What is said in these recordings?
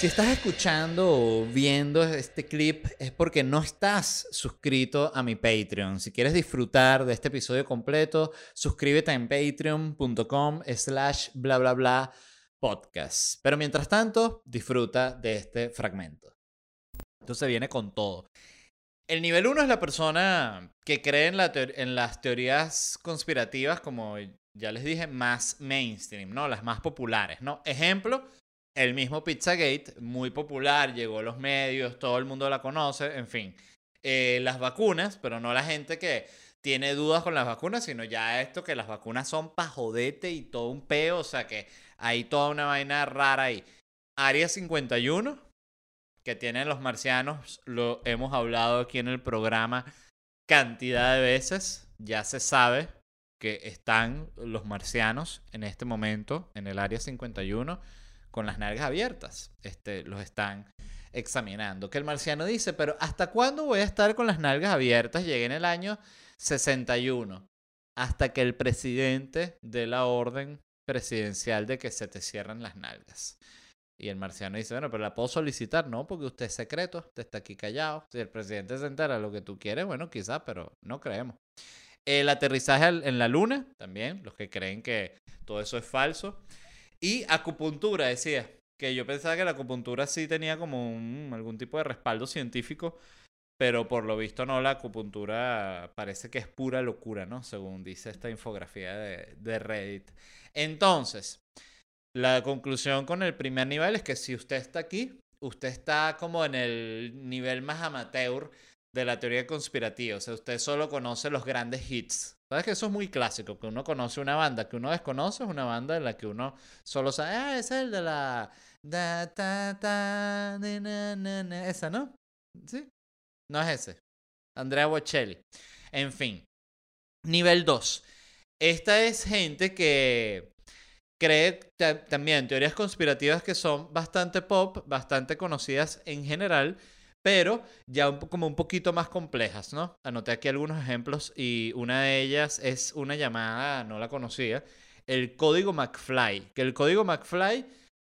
Si estás escuchando o viendo este clip es porque no estás suscrito a mi Patreon. Si quieres disfrutar de este episodio completo, suscríbete en patreon.com slash bla bla bla podcast. Pero mientras tanto, disfruta de este fragmento. Entonces viene con todo. El nivel 1 es la persona que cree en, en las teorías conspirativas, como ya les dije, más mainstream, ¿no? Las más populares, ¿no? Ejemplo, el mismo Pizzagate, muy popular, llegó a los medios, todo el mundo la conoce, en fin. Eh, las vacunas, pero no la gente que tiene dudas con las vacunas, sino ya esto que las vacunas son pajodete y todo un peo, o sea que hay toda una vaina rara ahí. Área 51, que tienen los marcianos, lo hemos hablado aquí en el programa cantidad de veces, ya se sabe que están los marcianos en este momento en el Área 51 con las nalgas abiertas. Este, los están examinando. Que el marciano dice, pero ¿hasta cuándo voy a estar con las nalgas abiertas? Llegué en el año 61. Hasta que el presidente de la orden presidencial de que se te cierran las nalgas. Y el marciano dice, bueno, pero la puedo solicitar, no, porque usted es secreto, usted está aquí callado. Si el presidente se entera lo que tú quieres, bueno, quizás, pero no creemos. El aterrizaje en la luna, también, los que creen que todo eso es falso. Y acupuntura, decía. Que yo pensaba que la acupuntura sí tenía como algún tipo de respaldo científico, pero por lo visto no, la acupuntura parece que es pura locura, ¿no? Según dice esta infografía de, Reddit. Entonces, la conclusión con el primer nivel es que si usted está aquí, usted está como en el nivel más amateur de la teoría conspirativa. O sea, usted solo conoce los grandes hits. ¿Sabes que eso es muy clásico? Que uno conoce una banda que uno desconoce, es una banda en la que uno solo sabe, ah, es el de la... esa, ¿no? ¿Sí? No es ese. Andrea Bocelli. En fin. Nivel 2. Esta es gente que cree también teorías conspirativas que son bastante pop, bastante conocidas en general, pero ya como un poquito más complejas, ¿no? Anoté aquí algunos ejemplos y una de ellas es una llamada, no la conocía, el código McFly, que el código McFly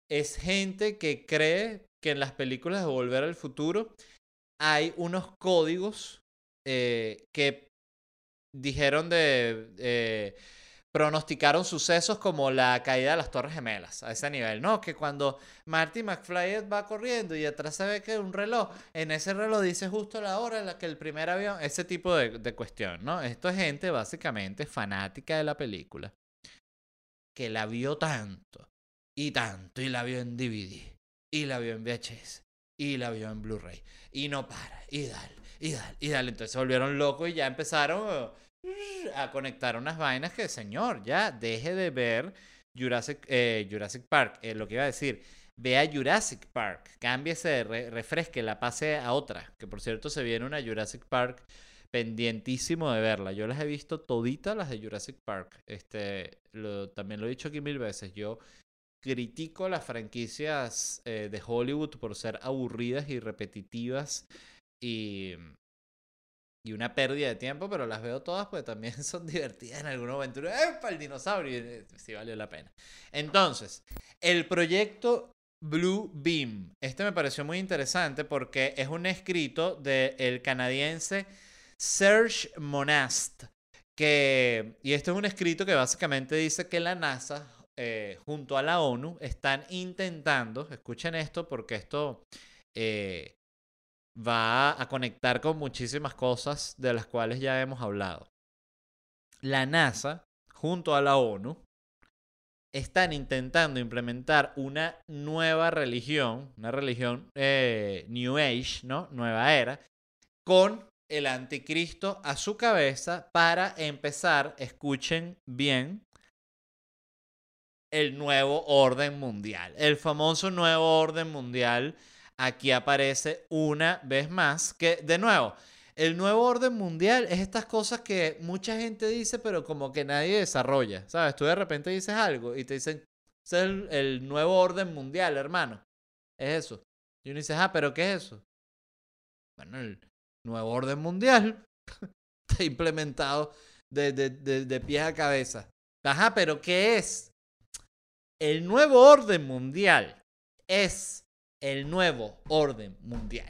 es gente que cree que en las películas de Volver al Futuro hay unos códigos eh, que dijeron de... Eh, pronosticaron sucesos como la caída de las Torres Gemelas, a ese nivel, ¿no? Que cuando Marty McFly va corriendo y atrás se ve que un reloj, en ese reloj dice justo la hora en la que el primer avión, ese tipo de, cuestión, ¿no? Esto es gente básicamente fanática de la película, que la vio tanto y tanto, y la vio en DVD, y la vio en VHS, y la vio en Blu-ray, y no para, y dale, y dale, y dale. Entonces se volvieron locos y ya empezaron a conectar unas vainas que, señor, ya deje de ver Jurassic, eh, Jurassic Park. Eh, lo que iba a decir, vea Jurassic Park, cámbiese, refresque, la pase a otra. Que por cierto se viene una Jurassic Park pendientísimo de verla. Yo las he visto toditas las de Jurassic Park. Este, también lo he dicho aquí mil veces. Yo critico las franquicias eh, de Hollywood por ser aburridas y repetitivas y y una pérdida de tiempo, pero las veo todas porque también son divertidas en alguna aventura. para el dinosaurio! Eh, sí valió la pena. Entonces, el proyecto Blue Beam. Este me pareció muy interesante porque es un escrito del canadiense Serge Monast. Que, y este es un escrito que básicamente dice que la NASA, eh, junto a la ONU, están intentando, escuchen esto porque esto eh, va a conectar con muchísimas cosas de las cuales ya hemos hablado. La NASA, junto a la ONU, están intentando implementar una nueva religión, una religión eh, New Age, ¿no? Nueva era, con el anticristo a su cabeza para empezar, escuchen bien, el nuevo orden mundial, el famoso nuevo orden mundial aquí aparece una vez más que, de nuevo, el nuevo orden mundial es estas cosas que mucha gente dice, pero como que nadie desarrolla, ¿sabes? Tú de repente dices algo y te dicen, es el, nuevo orden mundial, hermano. Es eso. Y uno dice, ah, pero ¿qué es eso? Bueno, el nuevo orden mundial está implementado de, de, de, de pies a cabeza. Ajá, pero ¿qué es? El nuevo orden mundial es el nuevo orden mundial.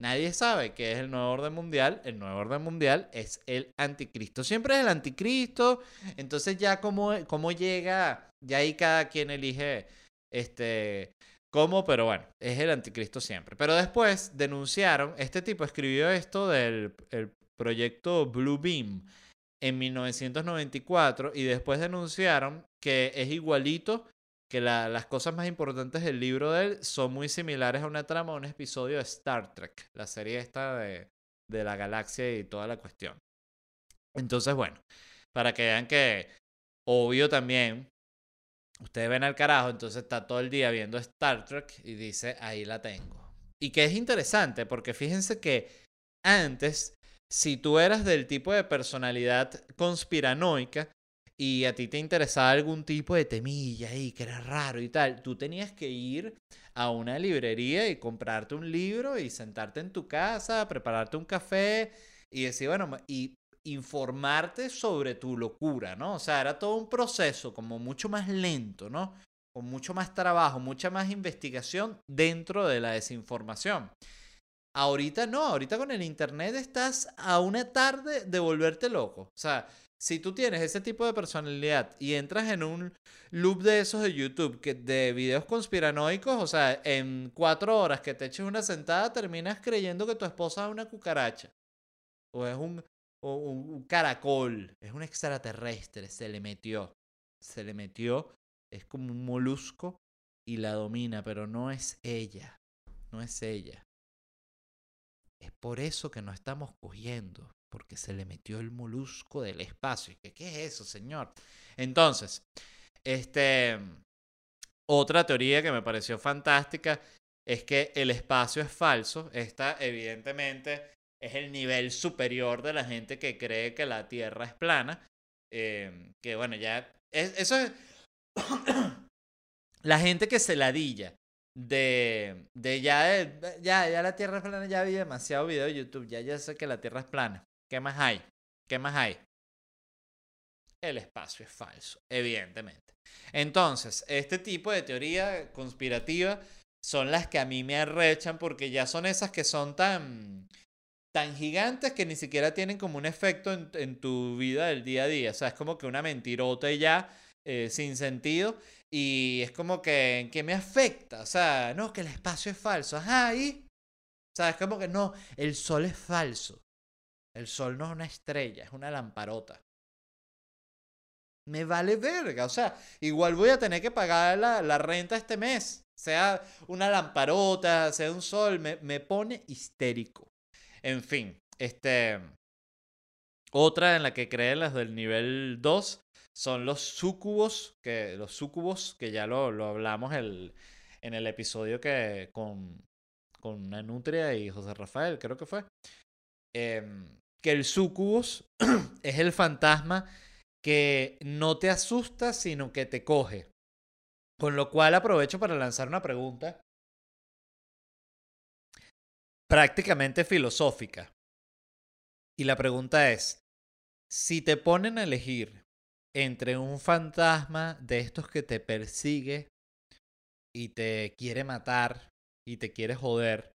Nadie sabe qué es el nuevo orden mundial. El nuevo orden mundial es el anticristo. Siempre es el anticristo. Entonces ya cómo llega, ya ahí cada quien elige este, cómo, pero bueno, es el anticristo siempre. Pero después denunciaron, este tipo escribió esto del el proyecto Blue Beam en 1994 y después denunciaron que es igualito que las cosas más importantes del libro de él son muy similares a una trama, a un episodio de Star Trek, la serie esta de, de la galaxia y toda la cuestión. Entonces, bueno, para que vean que, obvio también, ustedes ven al carajo, entonces está todo el día viendo Star Trek y dice, ahí la tengo. Y que es interesante, porque fíjense que antes, si tú eras del tipo de personalidad conspiranoica, y a ti te interesaba algún tipo de temilla ahí, que era raro y tal, tú tenías que ir a una librería y comprarte un libro y sentarte en tu casa, prepararte un café y decir, bueno, y informarte sobre tu locura, ¿no? O sea, era todo un proceso como mucho más lento, ¿no? Con mucho más trabajo, mucha más investigación dentro de la desinformación. Ahorita no, ahorita con el internet estás a una tarde de volverte loco. O sea, si tú tienes ese tipo de personalidad y entras en un loop de esos de YouTube, que de videos conspiranoicos, o sea, en cuatro horas que te eches una sentada, terminas creyendo que tu esposa es una cucaracha. O es un, un caracol. Es un extraterrestre. Se le metió. Se le metió. Es como un molusco y la domina, pero no es ella. No es ella. Es por eso que no estamos cogiendo porque se le metió el molusco del espacio. ¿Qué, qué es eso, señor? Entonces, este, otra teoría que me pareció fantástica es que el espacio es falso. Esta, evidentemente, es el nivel superior de la gente que cree que la Tierra es plana. Em, que bueno, ya. eso es. la gente que se ladilla de, de ya, ya, ya la Tierra es plana, ya vi demasiado video de YouTube, ya ya sé que la Tierra es plana. ¿Qué más hay? ¿Qué más hay? El espacio es falso, evidentemente. Entonces, este tipo de teoría conspirativa son las que a mí me arrechan porque ya son esas que son tan, tan gigantes que ni siquiera tienen como un efecto en, tu vida del día a día. O sea, es como que una mentirota ya eh, sin sentido y es como que, ¿en qué me afecta? O sea, no, que el espacio es falso. Ajá, y... O sea, es como que no, el sol es falso. El sol no es una estrella, es una lamparota. Me vale verga. O sea, igual voy a tener que pagar la, renta este mes. Sea una lamparota, sea un sol, me, me pone histérico. En fin, este. Otra en la que creen las del nivel 2 son los sucubos, que, los sucubos, que ya lo, lo hablamos el, en el episodio que con, con Nutria y José Rafael, creo que fue. Eh, que el sucubus es el fantasma que no te asusta, sino que te coge. Con lo cual aprovecho para lanzar una pregunta prácticamente filosófica. Y la pregunta es, si te ponen a elegir entre un fantasma de estos que te persigue y te quiere matar y te quiere joder,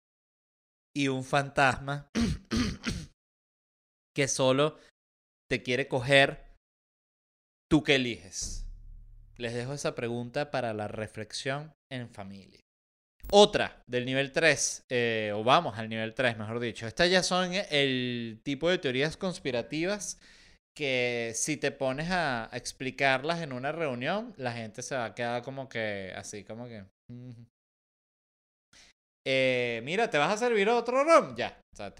y un fantasma que solo te quiere coger, ¿tú qué eliges? Les dejo esa pregunta para la reflexión en familia. Otra del nivel 3, eh, o vamos al nivel 3, mejor dicho. Estas ya son el tipo de teorías conspirativas que si te pones a, explicarlas en una reunión, la gente se va a quedar como que así, como que... Eh, mira, ¿te vas a servir otro rom? Ya, o sea,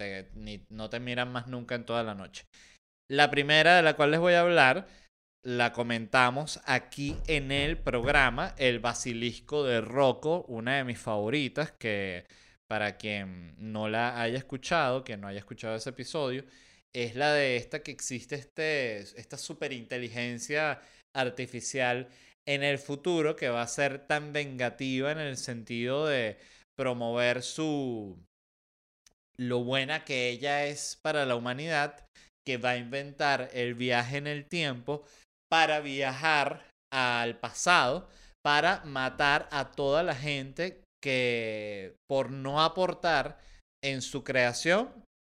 no te miran más nunca en toda la noche. La primera de la cual les voy a hablar, la comentamos aquí en el programa, El Basilisco de Rocco, una de mis favoritas, que para quien no la haya escuchado, que no haya escuchado ese episodio, es la de esta que existe este, esta superinteligencia artificial en el futuro que va a ser tan vengativa en el sentido de promover su lo buena que ella es para la humanidad, que va a inventar el viaje en el tiempo para viajar al pasado, para matar a toda la gente que por no aportar en su creación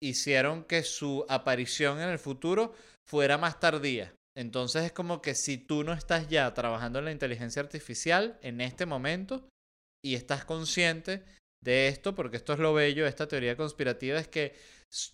hicieron que su aparición en el futuro fuera más tardía. Entonces es como que si tú no estás ya trabajando en la inteligencia artificial en este momento y estás consciente de esto, porque esto es lo bello de esta teoría conspirativa, es que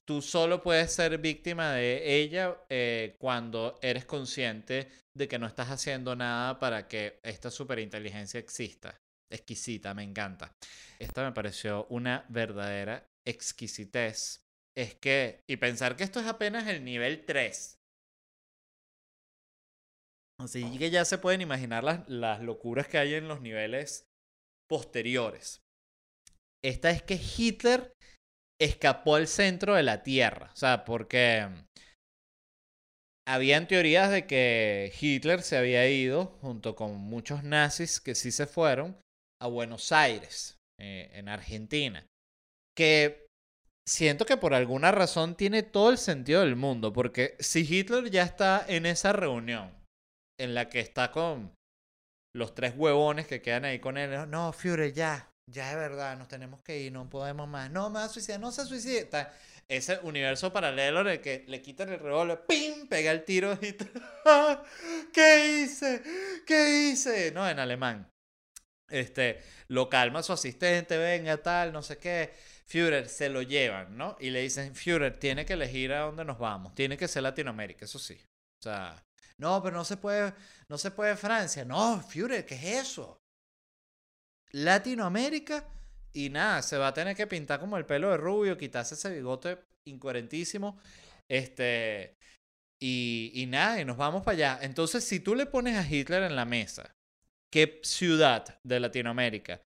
tú solo puedes ser víctima de ella eh, cuando eres consciente de que no estás haciendo nada para que esta superinteligencia exista. Exquisita, me encanta. Esta me pareció una verdadera exquisitez. Es que, y pensar que esto es apenas el nivel 3. Así que ya se pueden imaginar las, las locuras que hay en los niveles posteriores. Esta es que Hitler escapó al centro de la Tierra. O sea, porque habían teorías de que Hitler se había ido, junto con muchos nazis que sí se fueron, a Buenos Aires, eh, en Argentina. Que siento que por alguna razón tiene todo el sentido del mundo, porque si Hitler ya está en esa reunión, en la que está con los tres huevones que quedan ahí con él, no, Führer, ya, ya es verdad, nos tenemos que ir, no podemos más, no me va a suicidar, no se suicida. ese universo paralelo en el que le quitan el revólver, ¡pim! pega el tiro y ¿Qué hice? ¿Qué hice? No, en alemán. Este, lo calma su asistente, venga, tal, no sé qué. Führer se lo llevan, ¿no? Y le dicen, Führer, tiene que elegir a dónde nos vamos. Tiene que ser Latinoamérica, eso sí. O sea, no, pero no se puede, no se puede Francia. No, Führer, ¿qué es eso? Latinoamérica y nada, se va a tener que pintar como el pelo de rubio, quitarse ese bigote incoherentísimo. Este, y, y nada, y nos vamos para allá. Entonces, si tú le pones a Hitler en la mesa, ¿qué ciudad de Latinoamérica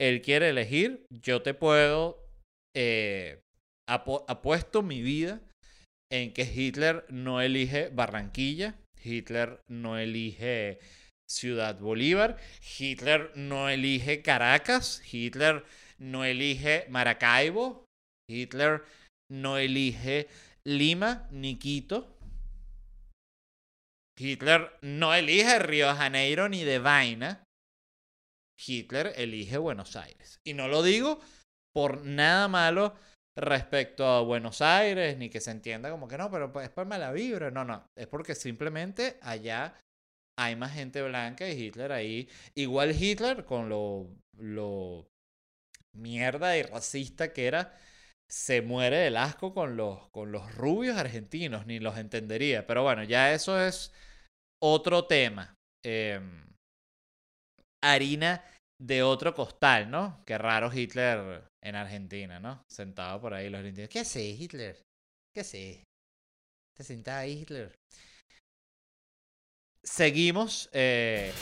él quiere elegir? Yo te puedo, eh, apuesto mi vida en que Hitler no elige Barranquilla, Hitler no elige Ciudad Bolívar. Hitler no elige Caracas. Hitler no elige Maracaibo. Hitler no elige Lima ni Quito. Hitler no elige Río de Janeiro ni de vaina. Hitler elige Buenos Aires. Y no lo digo por nada malo respecto a Buenos Aires, ni que se entienda como que no, pero es por mala vibra. No, no. Es porque simplemente allá hay más gente blanca y Hitler ahí. Igual Hitler, con lo, lo mierda y racista que era, se muere del asco con los, con los rubios argentinos, ni los entendería. Pero bueno, ya eso es otro tema. Em, harina de otro costal, ¿no? Qué raro Hitler en Argentina, ¿no? Sentado por ahí los argentinos. ¿Qué hace Hitler? ¿Qué hace? Te sentaba ahí Hitler seguimos. Eh,